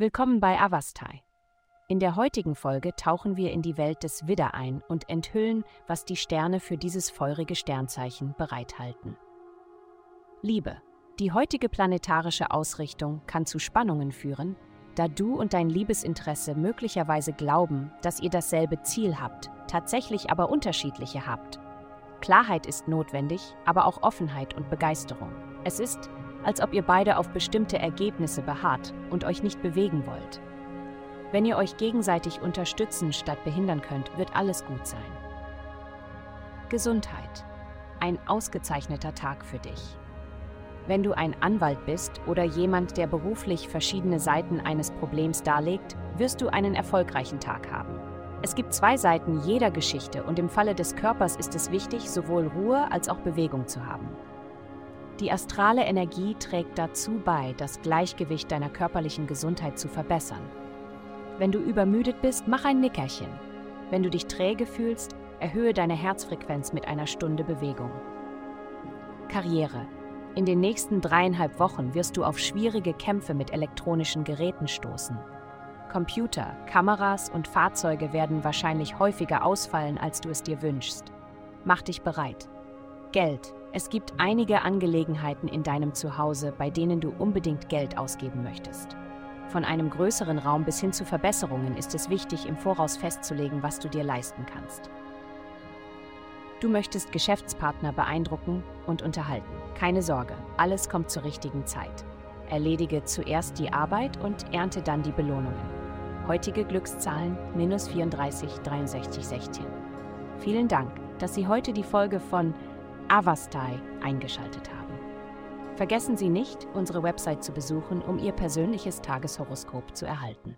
Willkommen bei Avastai. In der heutigen Folge tauchen wir in die Welt des Widder ein und enthüllen, was die Sterne für dieses feurige Sternzeichen bereithalten. Liebe. Die heutige planetarische Ausrichtung kann zu Spannungen führen, da du und dein Liebesinteresse möglicherweise glauben, dass ihr dasselbe Ziel habt, tatsächlich aber unterschiedliche habt. Klarheit ist notwendig, aber auch Offenheit und Begeisterung. Es ist, als ob ihr beide auf bestimmte Ergebnisse beharrt und euch nicht bewegen wollt. Wenn ihr euch gegenseitig unterstützen statt behindern könnt, wird alles gut sein. Gesundheit. Ein ausgezeichneter Tag für dich. Wenn du ein Anwalt bist oder jemand, der beruflich verschiedene Seiten eines Problems darlegt, wirst du einen erfolgreichen Tag haben. Es gibt zwei Seiten jeder Geschichte und im Falle des Körpers ist es wichtig, sowohl Ruhe als auch Bewegung zu haben. Die astrale Energie trägt dazu bei, das Gleichgewicht deiner körperlichen Gesundheit zu verbessern. Wenn du übermüdet bist, mach ein Nickerchen. Wenn du dich träge fühlst, erhöhe deine Herzfrequenz mit einer Stunde Bewegung. Karriere. In den nächsten dreieinhalb Wochen wirst du auf schwierige Kämpfe mit elektronischen Geräten stoßen. Computer, Kameras und Fahrzeuge werden wahrscheinlich häufiger ausfallen, als du es dir wünschst. Mach dich bereit. Geld. Es gibt einige Angelegenheiten in deinem Zuhause, bei denen du unbedingt Geld ausgeben möchtest. Von einem größeren Raum bis hin zu Verbesserungen ist es wichtig, im Voraus festzulegen, was du dir leisten kannst. Du möchtest Geschäftspartner beeindrucken und unterhalten. Keine Sorge, alles kommt zur richtigen Zeit. Erledige zuerst die Arbeit und ernte dann die Belohnungen. Heutige Glückszahlen minus 34 63 16. Vielen Dank, dass Sie heute die Folge von Avastai eingeschaltet haben. Vergessen Sie nicht, unsere Website zu besuchen, um Ihr persönliches Tageshoroskop zu erhalten.